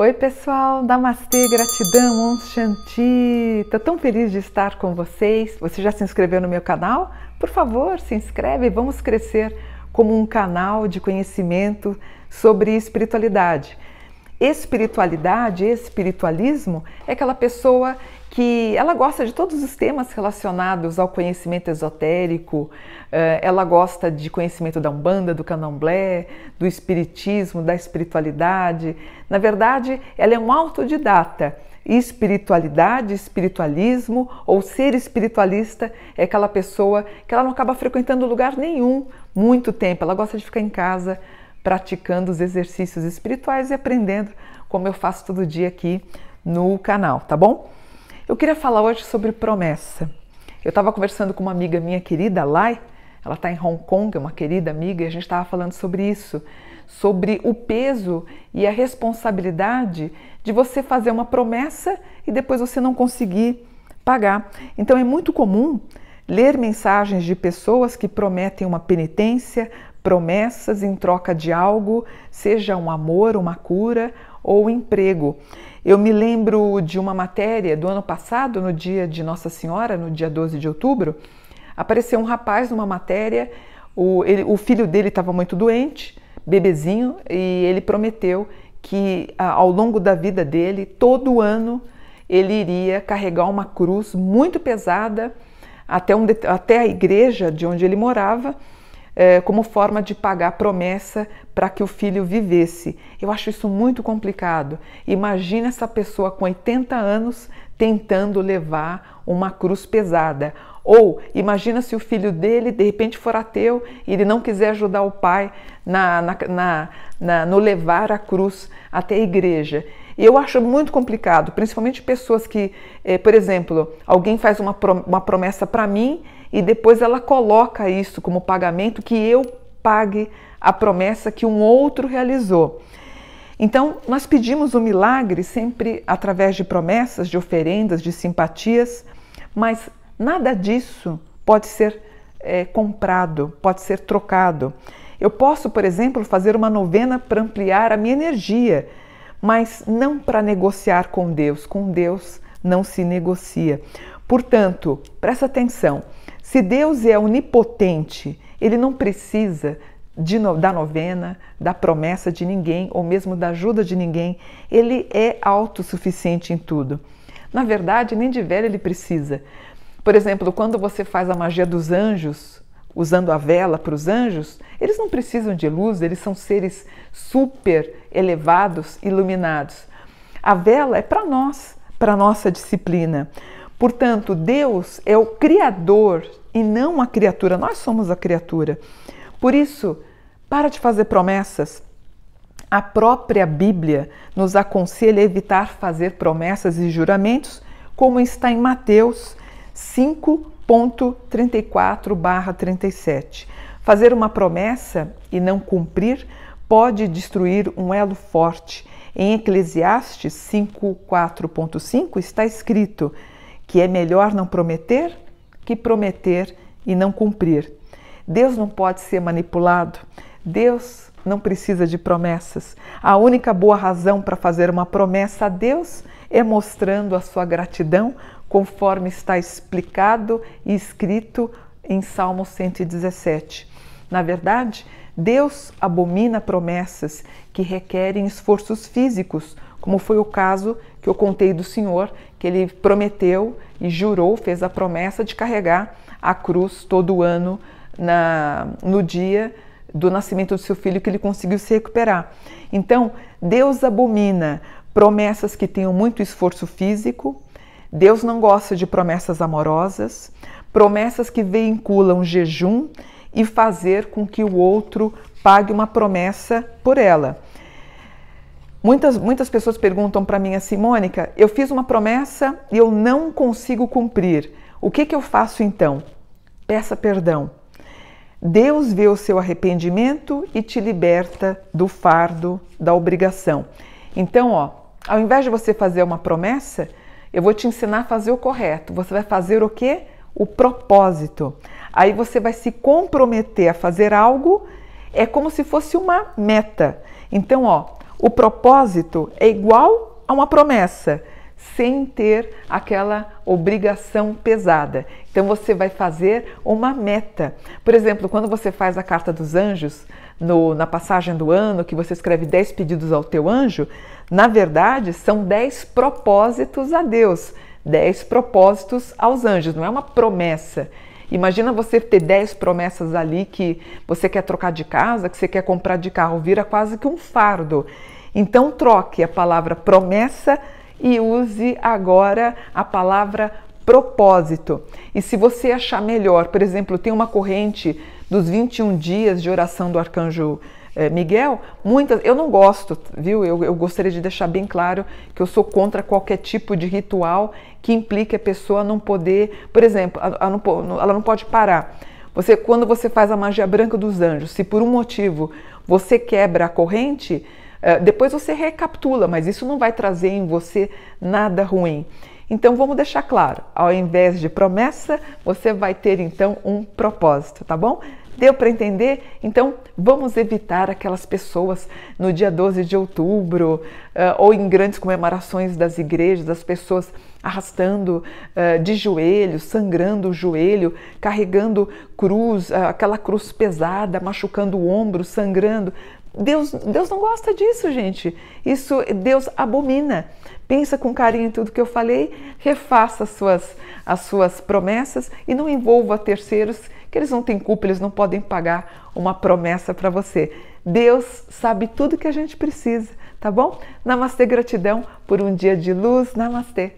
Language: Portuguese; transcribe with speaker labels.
Speaker 1: Oi pessoal, Namastê, gratidão, Om Shanti. Estou tão feliz de estar com vocês. Você já se inscreveu no meu canal? Por favor, se inscreve, vamos crescer como um canal de conhecimento sobre espiritualidade. Espiritualidade, espiritualismo é aquela pessoa que ela gosta de todos os temas relacionados ao conhecimento esotérico, eh, ela gosta de conhecimento da Umbanda, do Candomblé, do Espiritismo, da espiritualidade. Na verdade, ela é um autodidata. Espiritualidade, espiritualismo ou ser espiritualista é aquela pessoa que ela não acaba frequentando lugar nenhum muito tempo, ela gosta de ficar em casa praticando os exercícios espirituais e aprendendo como eu faço todo dia aqui no canal, tá bom? Eu queria falar hoje sobre promessa. Eu estava conversando com uma amiga minha querida, Lai, ela está em Hong Kong, é uma querida amiga, e a gente estava falando sobre isso, sobre o peso e a responsabilidade de você fazer uma promessa e depois você não conseguir pagar. Então é muito comum ler mensagens de pessoas que prometem uma penitência, promessas em troca de algo, seja um amor, uma cura ou emprego. Eu me lembro de uma matéria do ano passado, no dia de Nossa Senhora, no dia 12 de outubro, apareceu um rapaz numa matéria, o, ele, o filho dele estava muito doente, bebezinho, e ele prometeu que ao longo da vida dele, todo ano, ele iria carregar uma cruz muito pesada até, um, até a igreja de onde ele morava é, como forma de pagar promessa para que o filho vivesse. Eu acho isso muito complicado. Imagina essa pessoa com 80 anos tentando levar uma cruz pesada. Ou imagina se o filho dele de repente for ateu e ele não quiser ajudar o pai na, na, na, na no levar a cruz até a igreja. E eu acho muito complicado, principalmente pessoas que, eh, por exemplo, alguém faz uma, uma promessa para mim e depois ela coloca isso como pagamento que eu pague a promessa que um outro realizou. Então, nós pedimos o milagre sempre através de promessas, de oferendas, de simpatias, mas nada disso pode ser é, comprado, pode ser trocado. Eu posso, por exemplo, fazer uma novena para ampliar a minha energia, mas não para negociar com Deus. Com Deus não se negocia. Portanto, presta atenção. Se Deus é onipotente, ele não precisa de, da novena, da promessa de ninguém ou mesmo da ajuda de ninguém. Ele é autossuficiente em tudo. Na verdade, nem de velho ele precisa. Por exemplo, quando você faz a magia dos anjos, usando a vela para os anjos, eles não precisam de luz, eles são seres super elevados, iluminados. A vela é para nós, para nossa disciplina. Portanto, Deus é o Criador e não a criatura. Nós somos a criatura. Por isso, para de fazer promessas. A própria Bíblia nos aconselha a evitar fazer promessas e juramentos, como está em Mateus 5.34/37. Fazer uma promessa e não cumprir pode destruir um elo forte. Em Eclesiastes 5.4.5 está escrito: que é melhor não prometer que prometer e não cumprir. Deus não pode ser manipulado. Deus não precisa de promessas. A única boa razão para fazer uma promessa a Deus é mostrando a sua gratidão, conforme está explicado e escrito em Salmo 117. Na verdade, Deus abomina promessas que requerem esforços físicos, como foi o caso que eu contei do Senhor, que ele prometeu e jurou, fez a promessa de carregar a cruz todo ano na, no dia do nascimento do seu filho que ele conseguiu se recuperar. Então, Deus abomina promessas que tenham muito esforço físico, Deus não gosta de promessas amorosas, promessas que vinculam jejum e fazer com que o outro pague uma promessa por ela. Muitas, muitas pessoas perguntam para mim assim, Mônica, eu fiz uma promessa e eu não consigo cumprir. O que, que eu faço então? Peça perdão. Deus vê o seu arrependimento e te liberta do fardo da obrigação. Então, ó, ao invés de você fazer uma promessa, eu vou te ensinar a fazer o correto. Você vai fazer o quê? O propósito. Aí você vai se comprometer a fazer algo, é como se fosse uma meta. Então, ó, o propósito é igual a uma promessa, sem ter aquela obrigação pesada. Então você vai fazer uma meta. Por exemplo, quando você faz a carta dos anjos, no, na passagem do ano, que você escreve 10 pedidos ao teu anjo, na verdade são 10 propósitos a Deus, 10 propósitos aos anjos, não é uma promessa. Imagina você ter 10 promessas ali que você quer trocar de casa, que você quer comprar de carro, vira quase que um fardo. Então troque a palavra promessa e use agora a palavra propósito. E se você achar melhor, por exemplo, tem uma corrente dos 21 dias de oração do arcanjo eh, Miguel, muitas, eu não gosto, viu? Eu, eu, gostaria de deixar bem claro que eu sou contra qualquer tipo de ritual que implique a pessoa não poder, por exemplo, ela não, ela não pode parar. Você, quando você faz a magia branca dos anjos, se por um motivo você quebra a corrente, depois você recapitula, mas isso não vai trazer em você nada ruim. Então vamos deixar claro, ao invés de promessa, você vai ter então um propósito, tá bom? Deu para entender? Então vamos evitar aquelas pessoas no dia 12 de outubro uh, ou em grandes comemorações das igrejas, as pessoas arrastando uh, de joelho, sangrando o joelho, carregando cruz, aquela cruz pesada, machucando o ombro, sangrando. Deus, Deus não gosta disso, gente. Isso Deus abomina. Pensa com carinho em tudo que eu falei, refaça as suas, as suas promessas e não envolva terceiros, que eles não têm culpa, eles não podem pagar uma promessa para você. Deus sabe tudo que a gente precisa, tá bom? Namastê, gratidão por um dia de luz. Namastê.